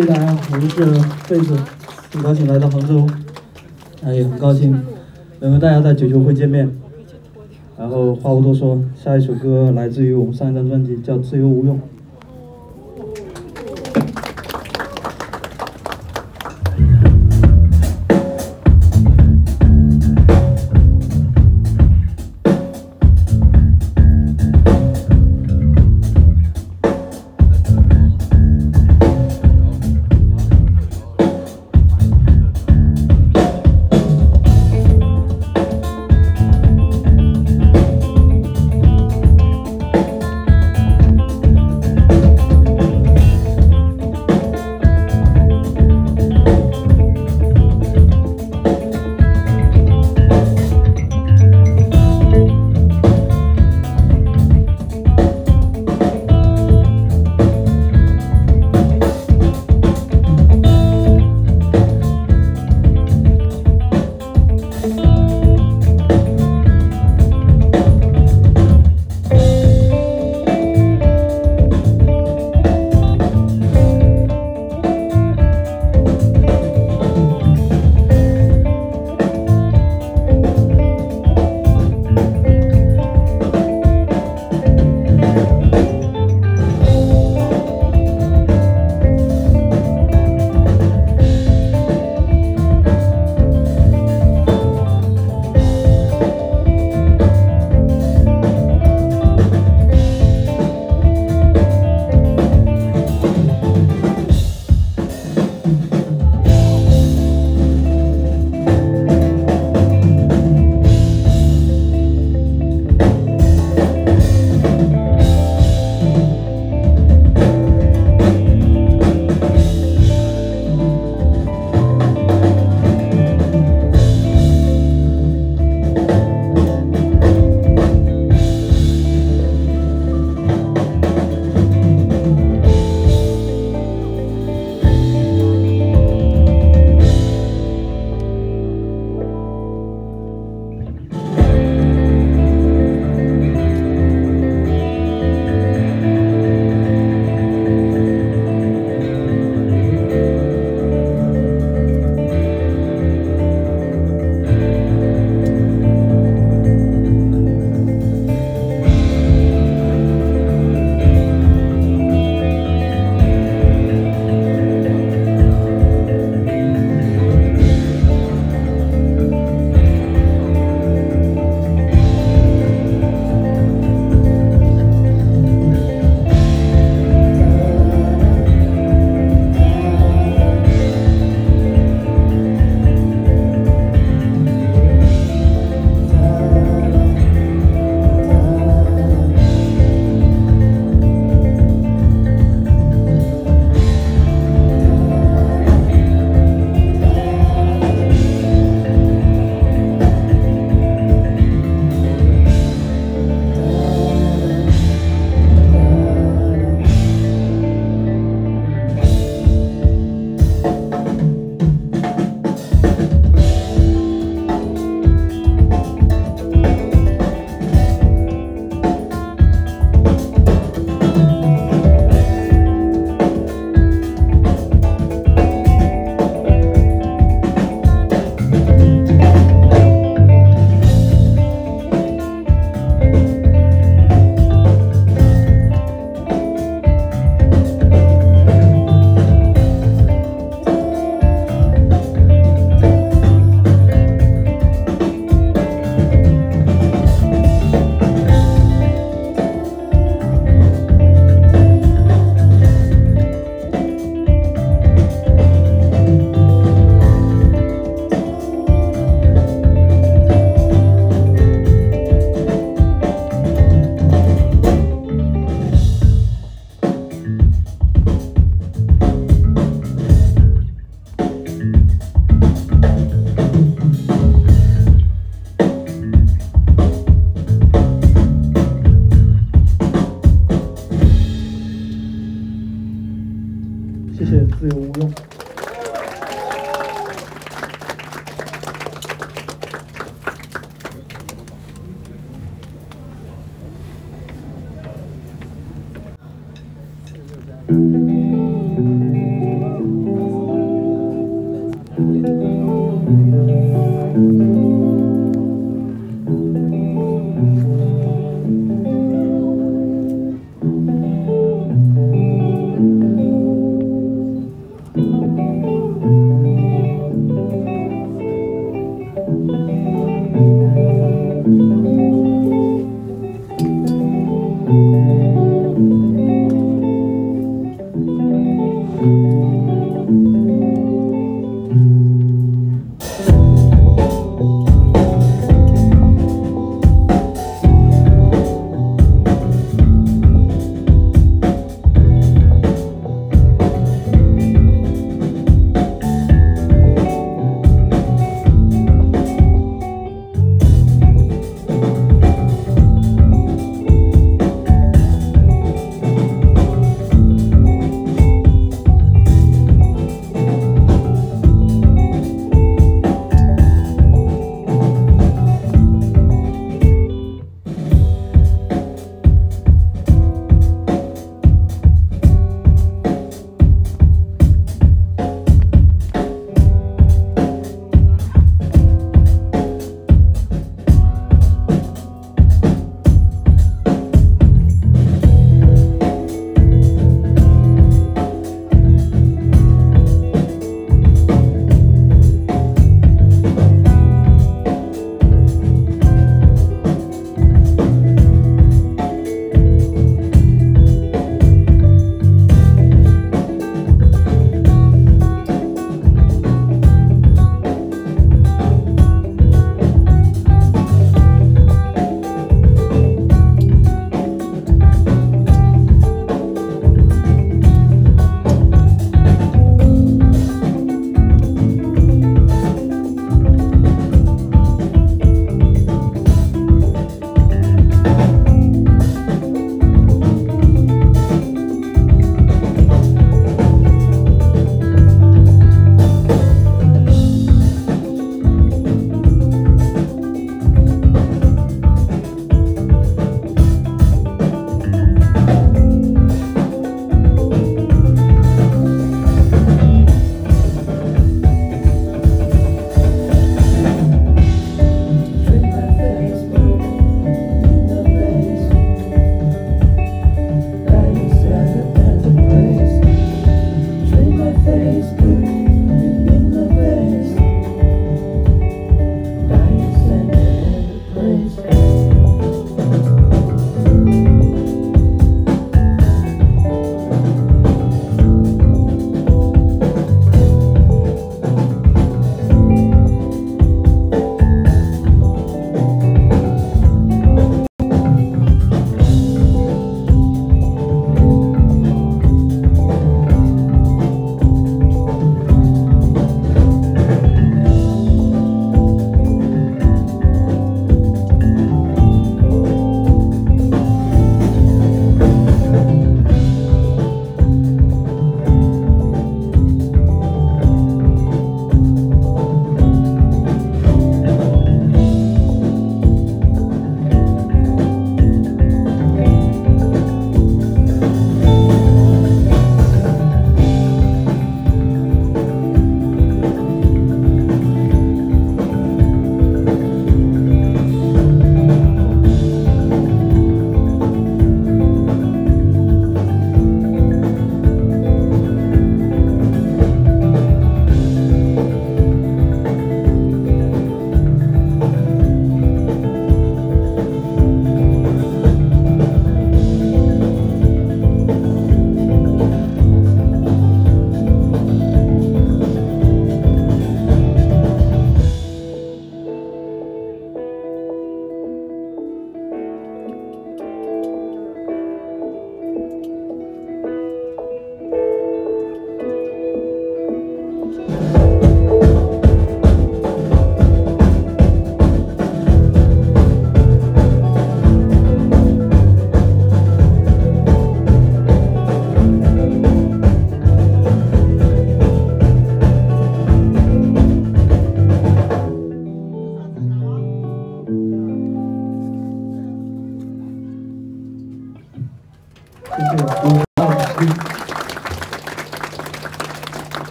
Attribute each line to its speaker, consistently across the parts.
Speaker 1: 谢谢大家，我是贝斯，很高兴来到杭州，啊，也很高兴能和大家在九九会见面。然后话不多说，下一首歌来自于我们上一张专辑，叫《自由无用》。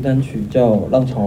Speaker 1: 单曲叫《浪潮》。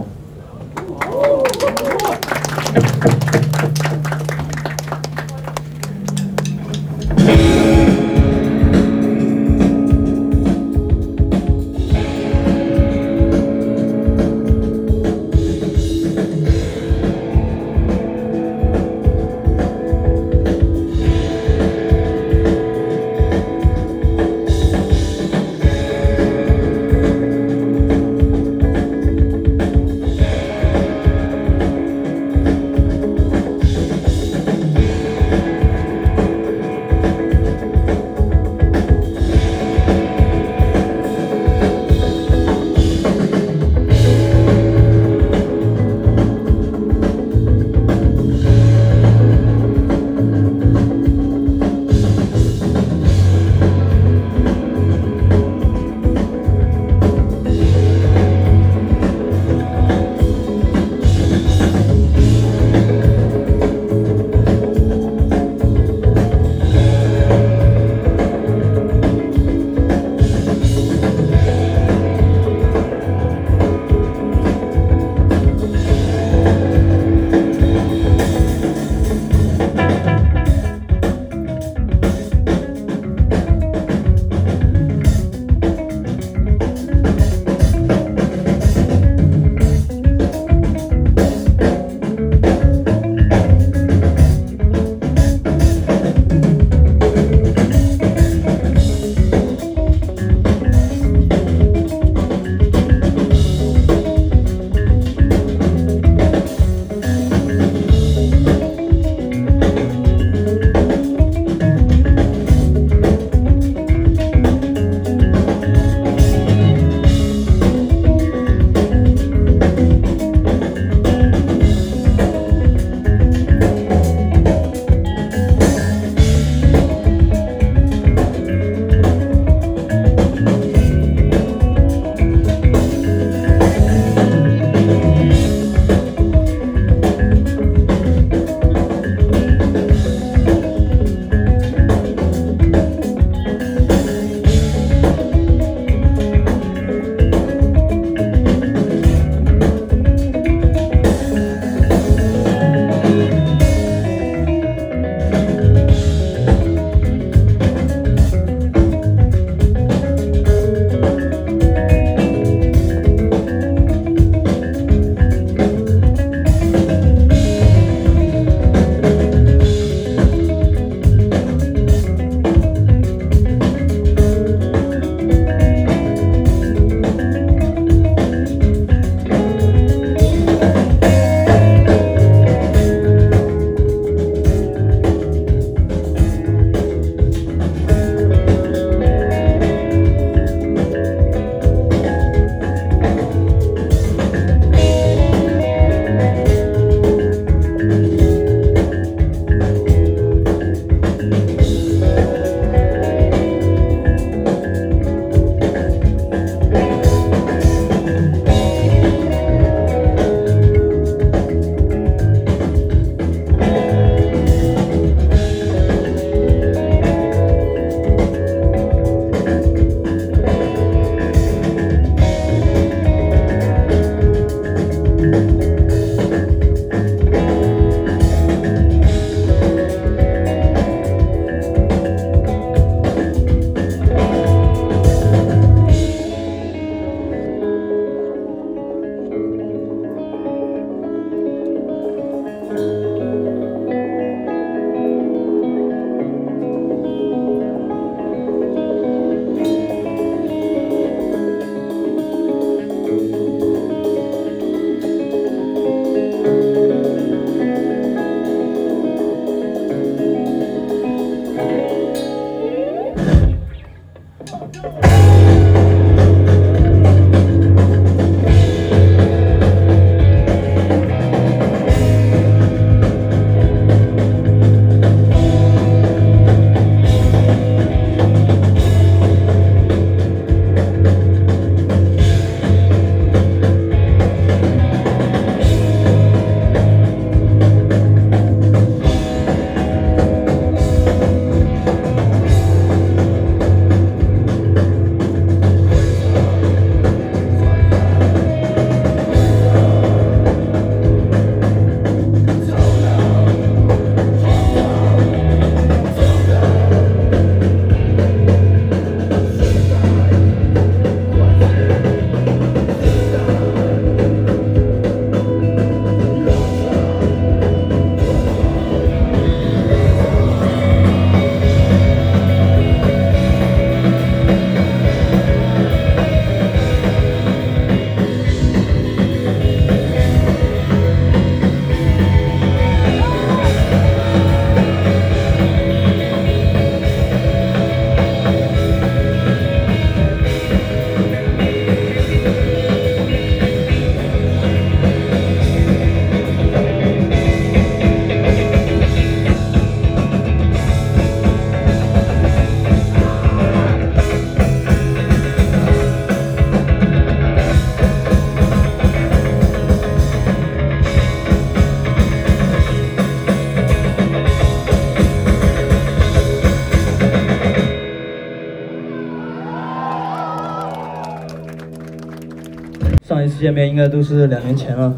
Speaker 1: 见面应该都是两年前了。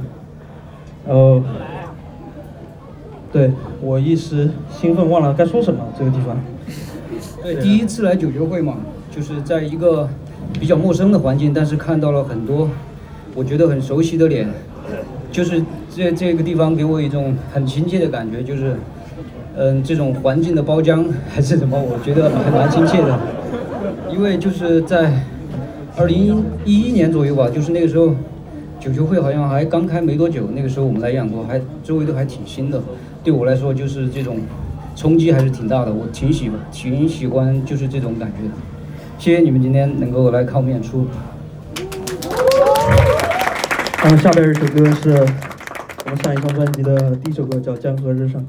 Speaker 1: 然后，对我一时兴奋忘了该说什么。这个地方，
Speaker 2: 对，第一次来九九会嘛，就是在一个比较陌生的环境，但是看到了很多我觉得很熟悉的脸，就是这这个地方给我一种很亲切的感觉，就是嗯这种环境的包浆还是什么，我觉得还蛮亲切的，因为就是在二零一一年左右吧，就是那个时候。九球会好像还刚开没多久，那个时候我们来演过，还周围都还挺新的。对我来说，就是这种冲击还是挺大的，我挺喜欢，挺喜欢就是这种感觉的。谢谢你们今天能够来看我们演出。
Speaker 1: 然后下边一首歌是我们上一张专辑的第一首歌，叫《江河日上》。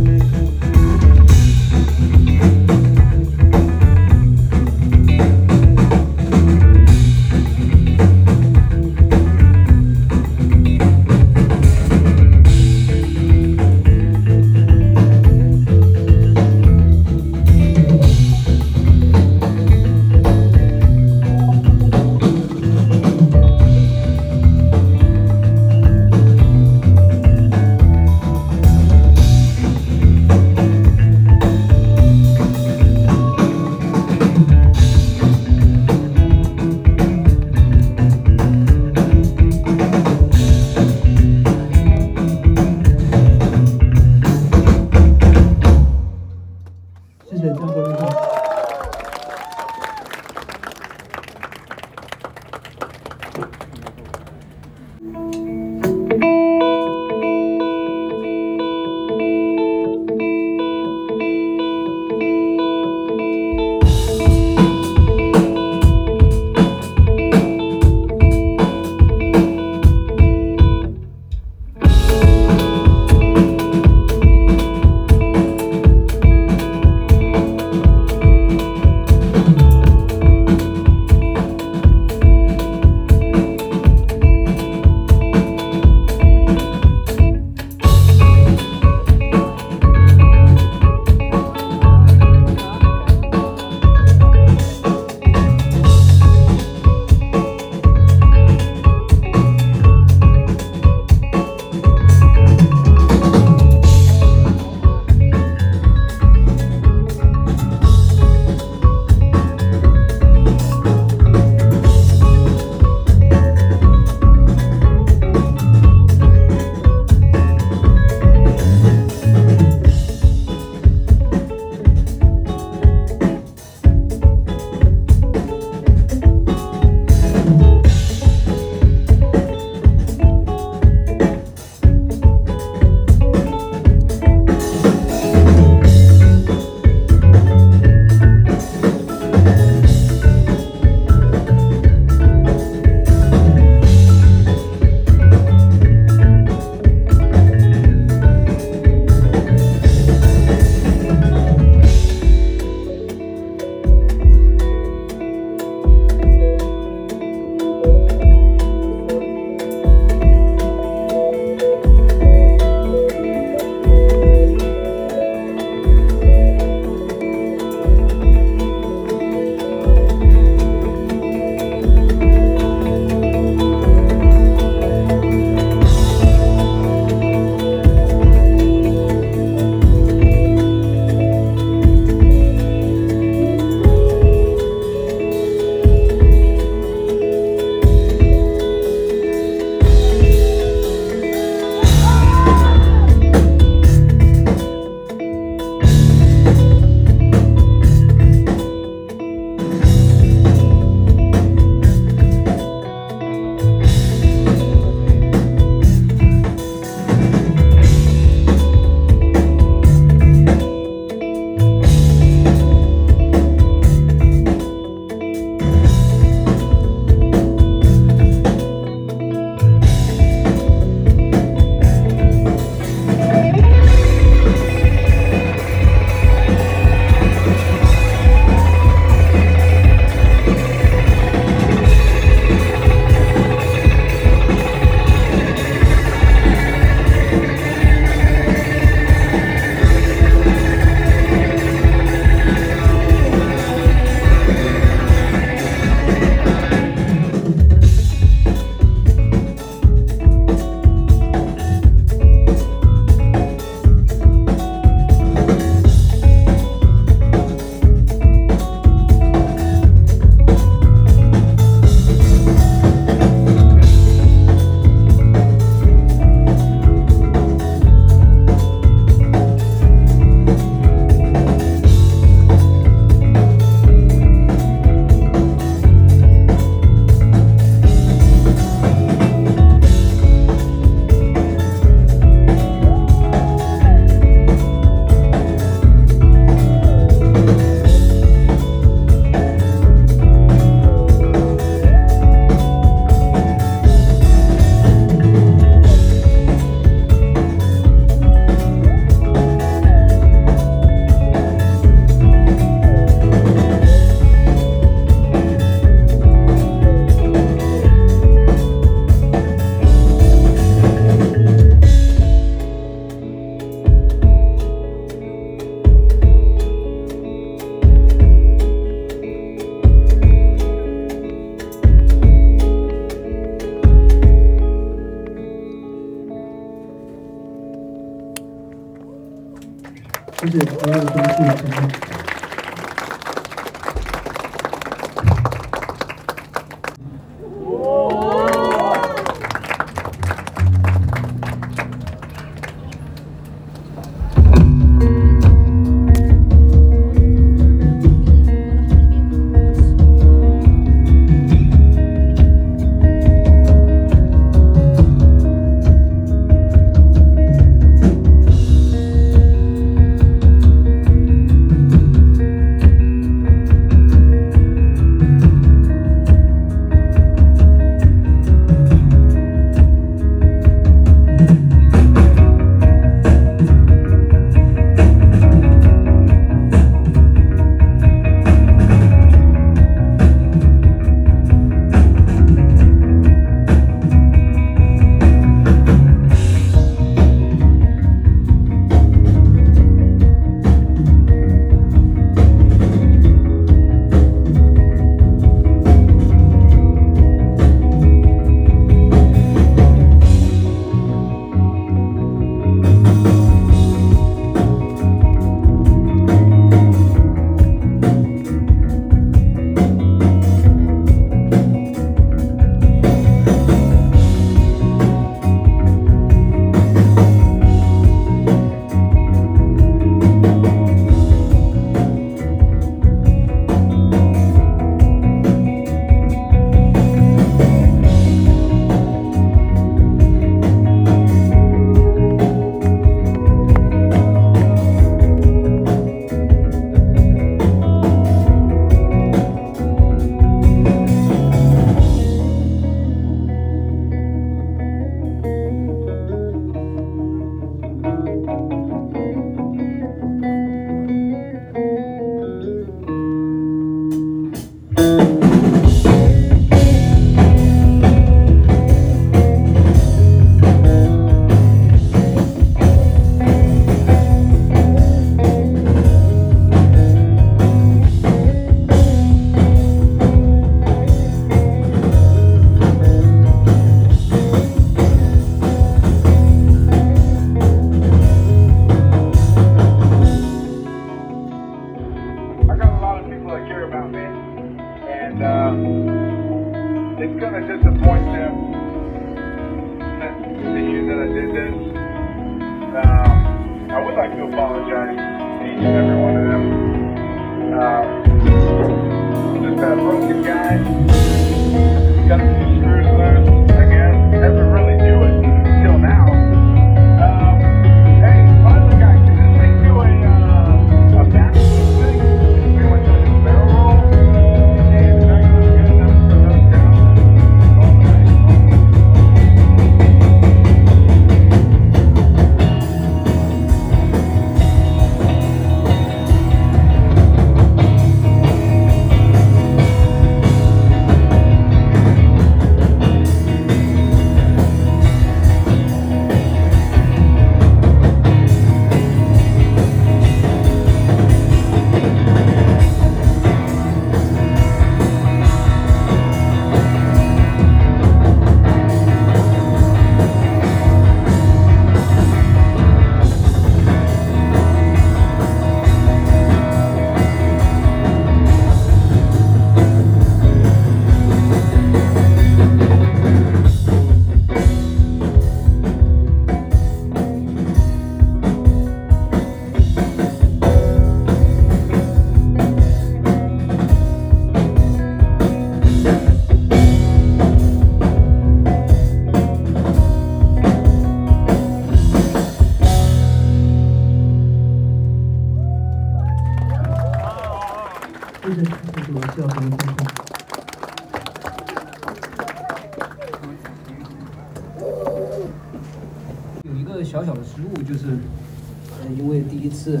Speaker 2: 为第一次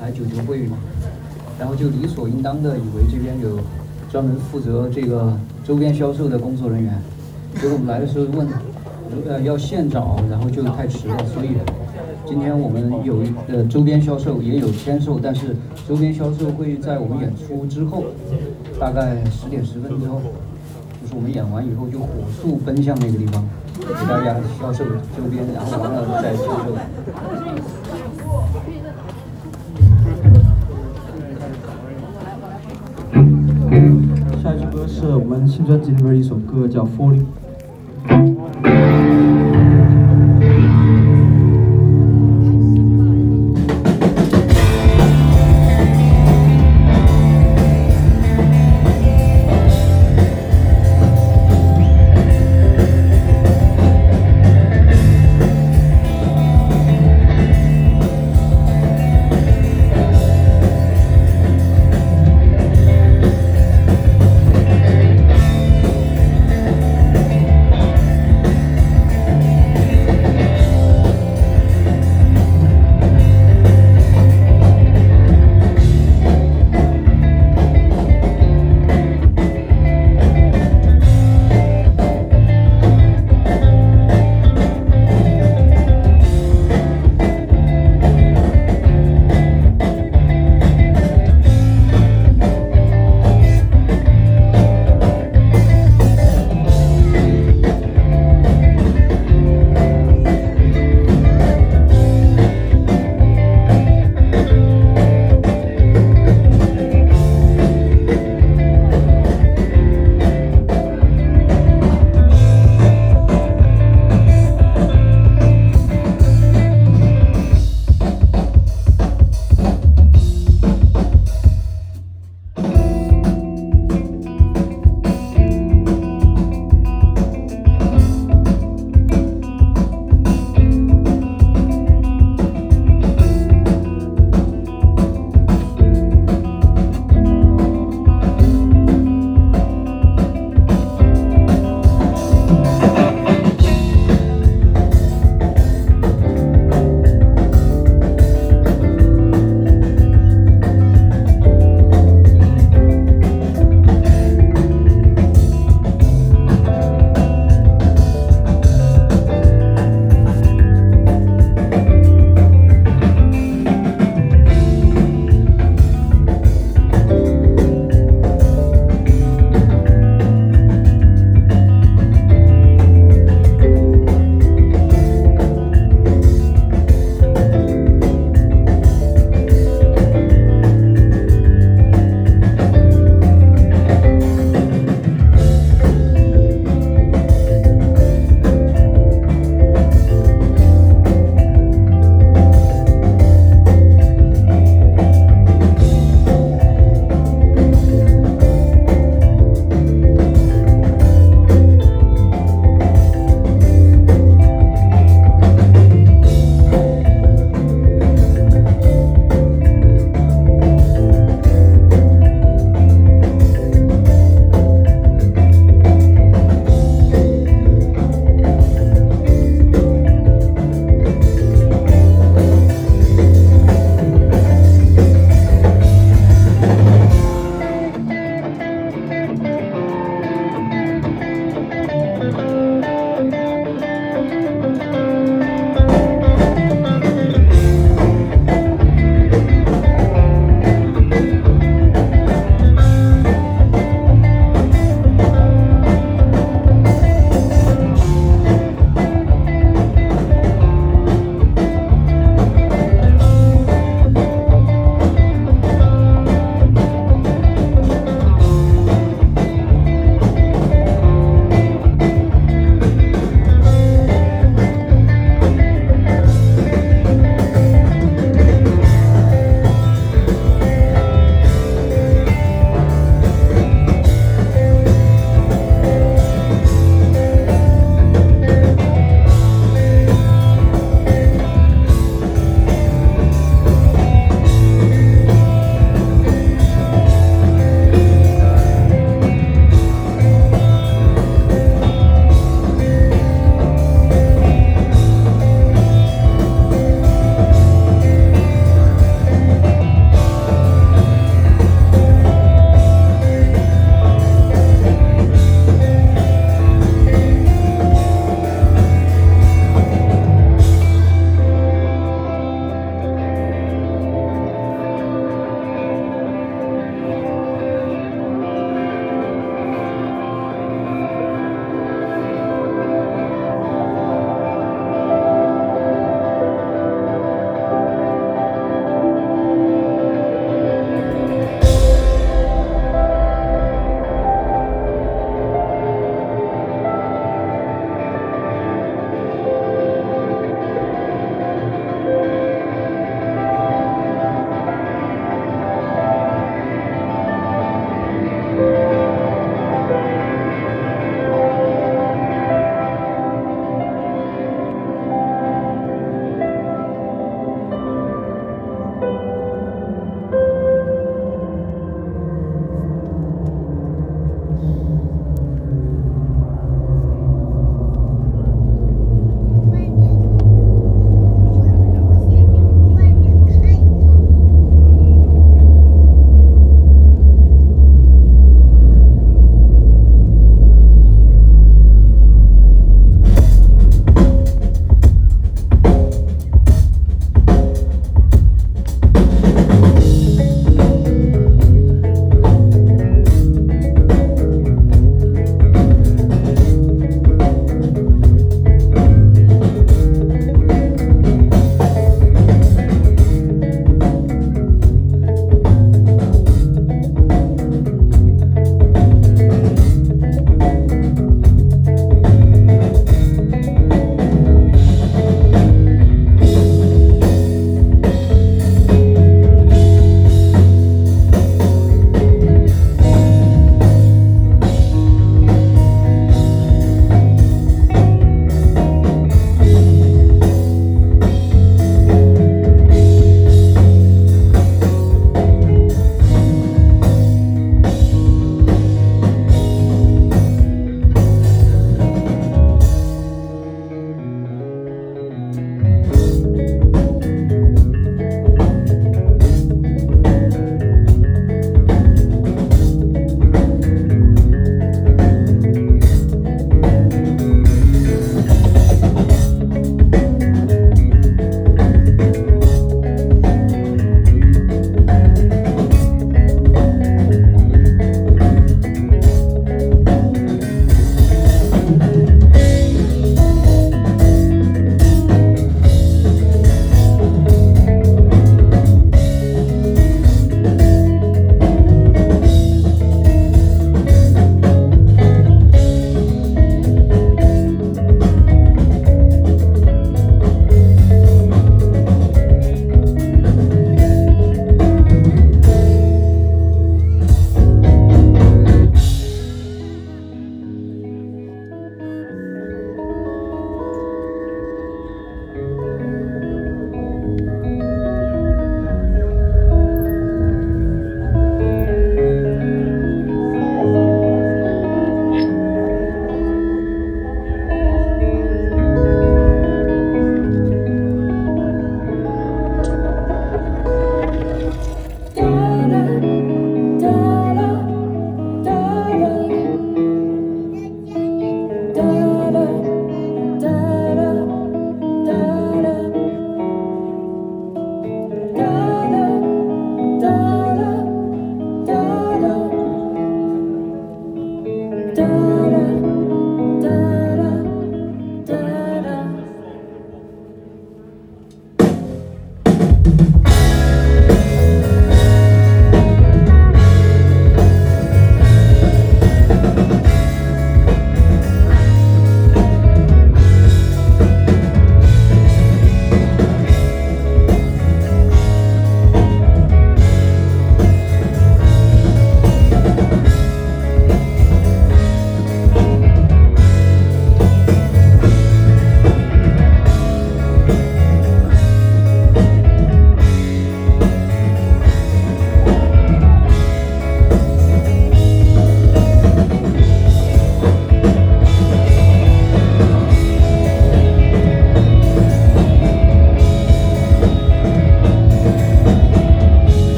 Speaker 2: 来九球会嘛，然后就理所应当的以为这边有专门负责这个周边销售的工作人员，结果我们来的时候问，呃，要现找，然后就太迟了，所以今天我们有呃周边销售也有签售，但是周边销售会在我们演出之后，大概十点十分之后，就是我们演完以后就火速奔向那个地方。给大家销售周边，然后完了再销售。
Speaker 1: 下一首歌是我们新专辑里面一首歌，叫《Falling》。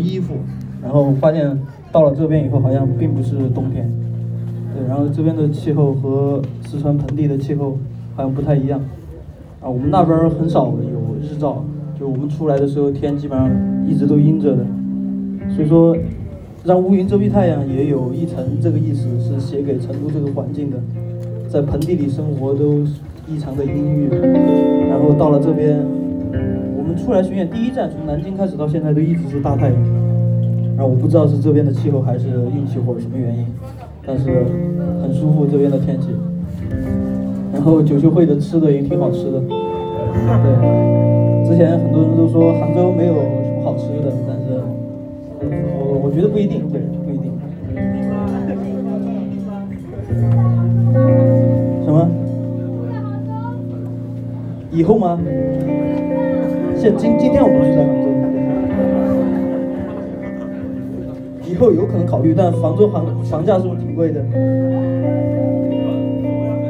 Speaker 1: 衣服，然后发现到了这边以后好像并不是冬天。对，然后这边的气候和四川盆地的气候好像不太一样。啊，我们那边很少有日照，就我们出来的时候天基本上一直都阴着的。所以说，让乌云遮蔽太阳也有一层这个意思，是写给成都这个环境的，在盆地里生活都异常的阴郁。然后到了这边，出来巡演第一站从南京开始到现在都一直是大太阳。然后我不知道是这边的气候还是运气或者什么原因，但是很舒服这边的天气。然后九秀会的吃的也挺好吃的，对，之前很多人都说杭州没有什么好吃的，但是我我觉得不一定，对，不一定。什么？以后吗？现今今天我不是在杭州，以后有可能考虑，但杭州房房价是不是挺贵的？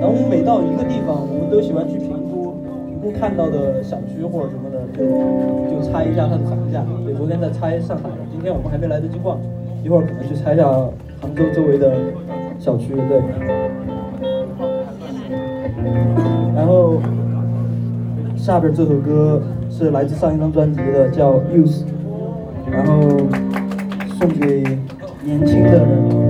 Speaker 1: 然后我们每到一个地方，我们都喜欢去评估，评估看到的小区或者什么的，就就猜一下它的房价。对，昨天在猜上海，今天我们还没来得及逛，一会儿可能去猜一下杭州周围的小区。对。然后下边这首歌是来自上一张专辑的，叫《Use》，然后送给年轻的人。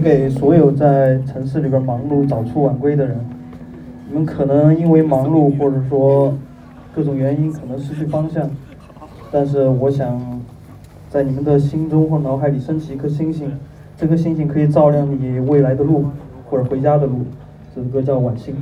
Speaker 1: 给所有在城市里边忙碌、早出晚归的人。你们可能因为忙碌，或者说各种原因，可能失去方向。但是我想，在你们的心中或脑海里升起一颗星星，这颗星星可以照亮你未来的路，或者回家的路。这首歌叫《晚星》。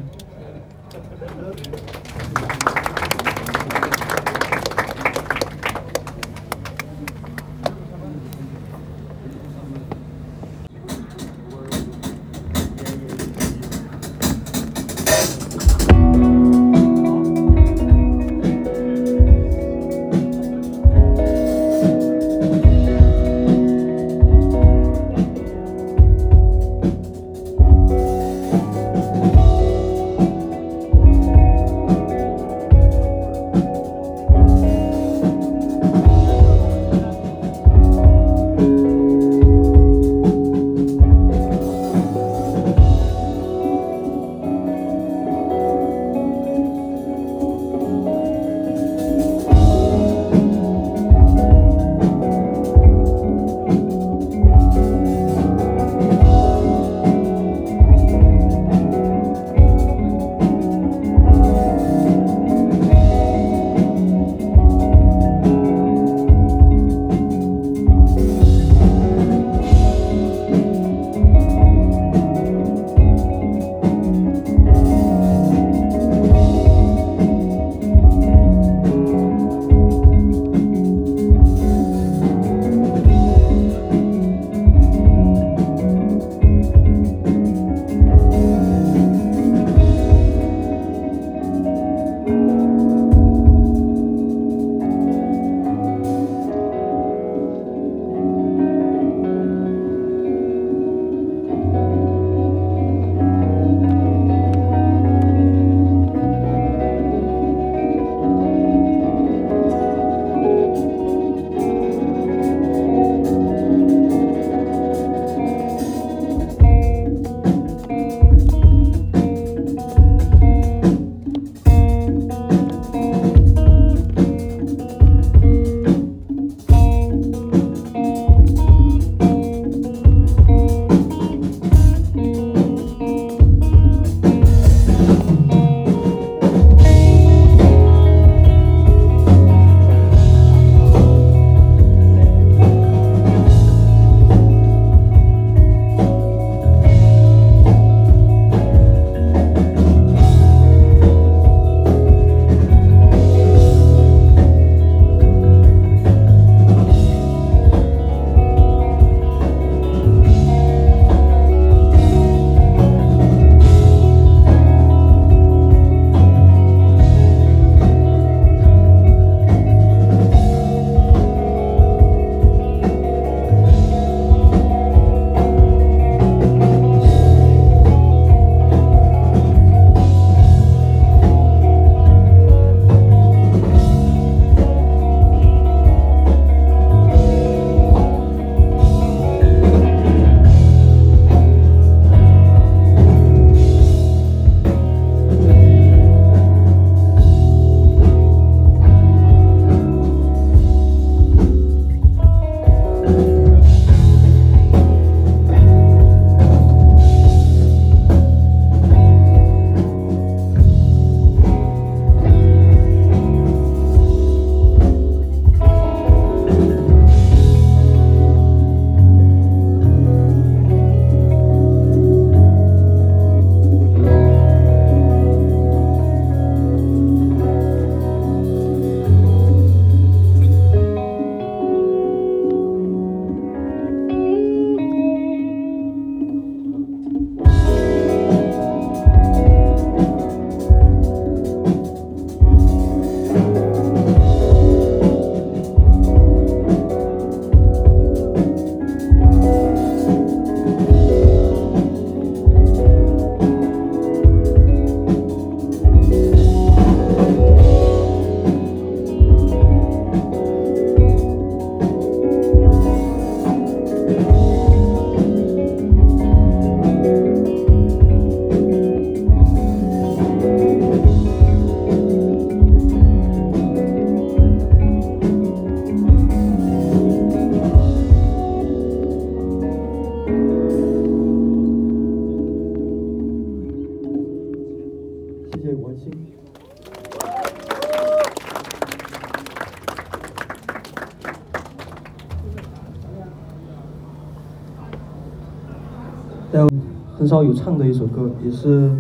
Speaker 1: 唱的一首歌，也是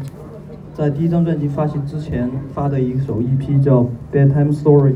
Speaker 1: 在第一张专辑发行之前发的一首 EP，叫《Bedtime Story》。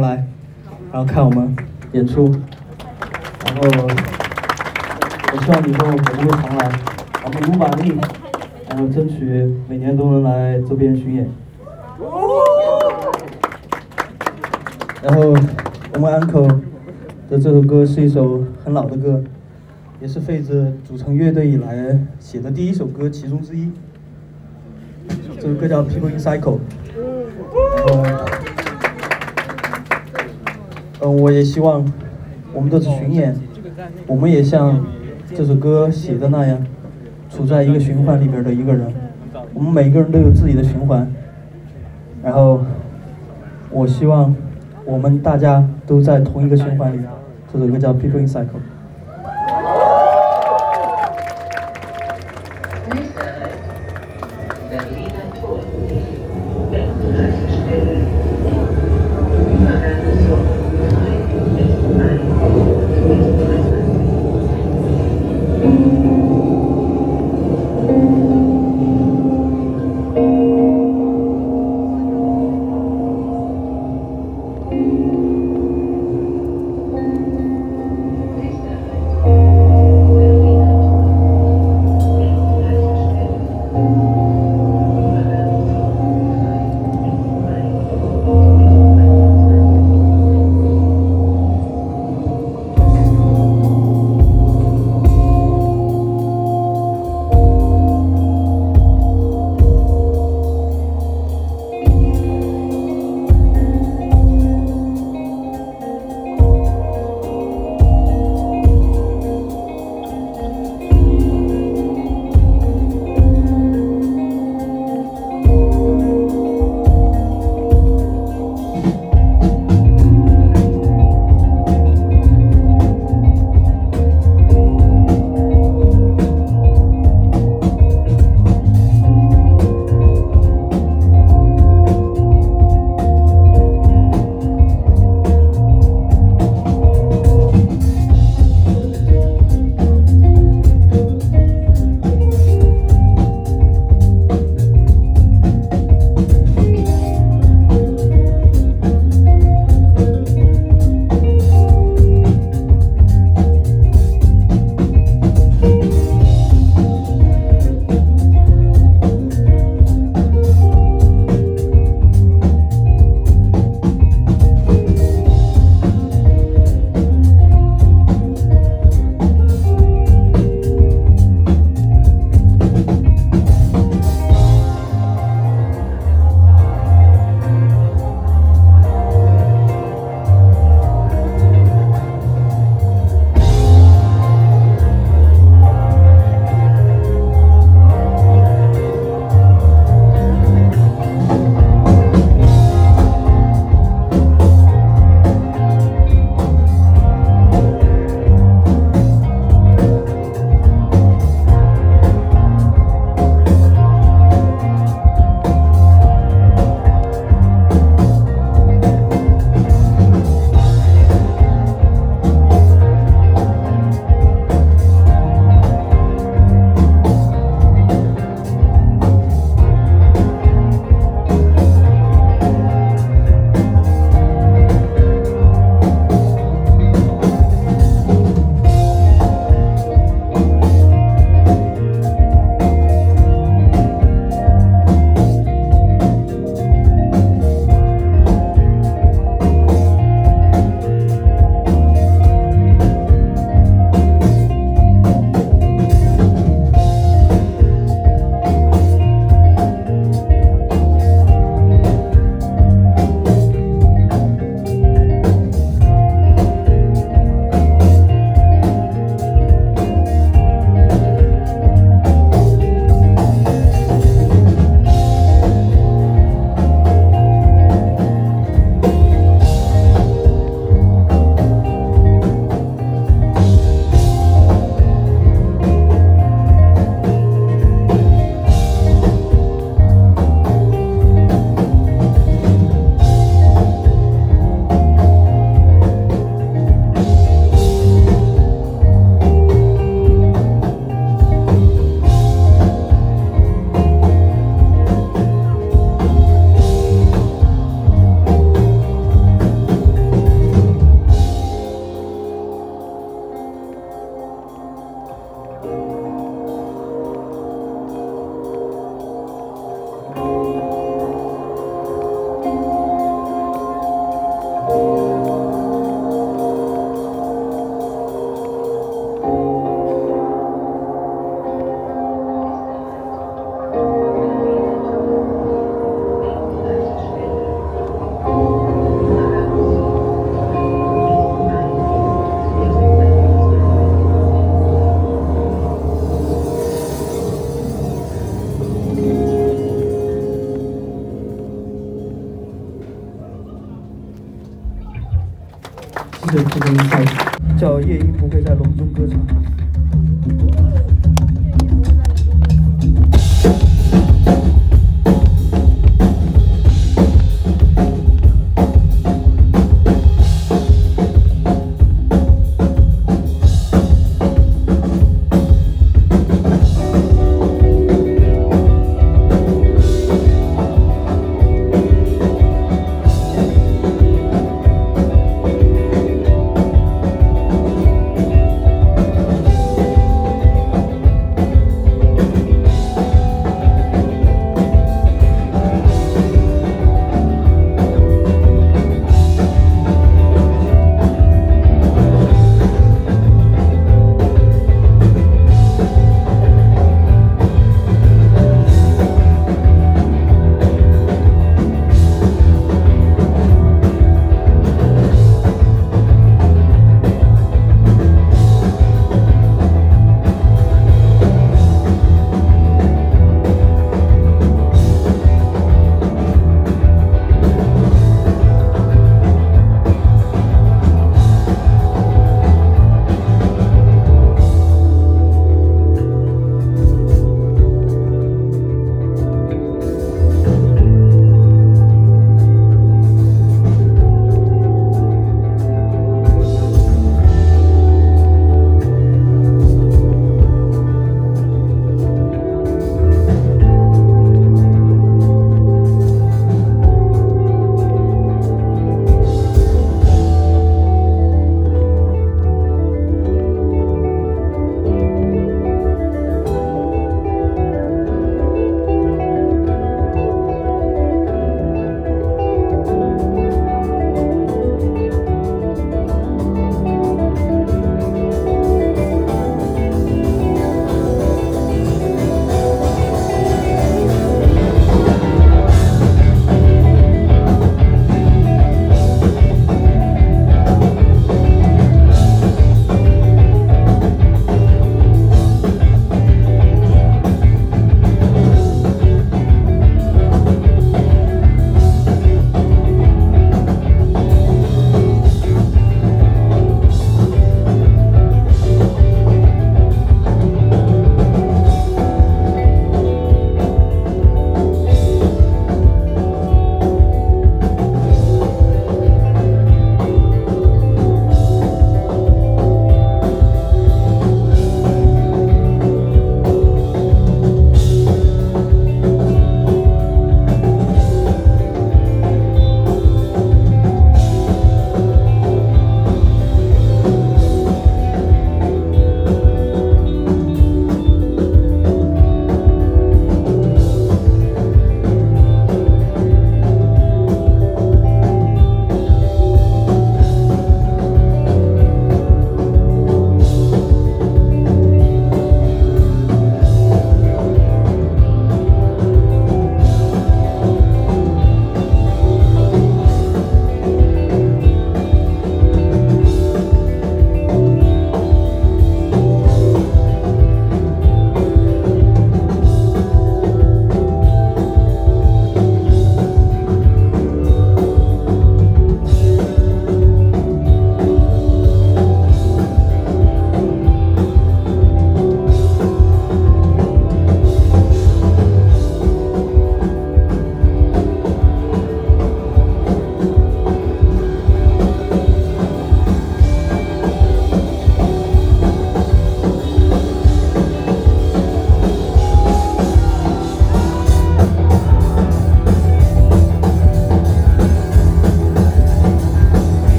Speaker 1: 来，然后看我们演出，然后我希望以后我们会常来，我们努把力，然后争取每年都能来这边巡演。然后我们 Uncle 的这首歌是一首很老的歌，也是费子组成乐队以来写的第一首歌其中之一。这首歌叫《People in Cycle》，嗯，我也希望我们这次巡演，我们也像这首歌写的那样，处在一个循环里边的一个人。我们每个人都有自己的循环，然后我希望我们大家都在同一个循环里。这首歌叫《People in Cycle》。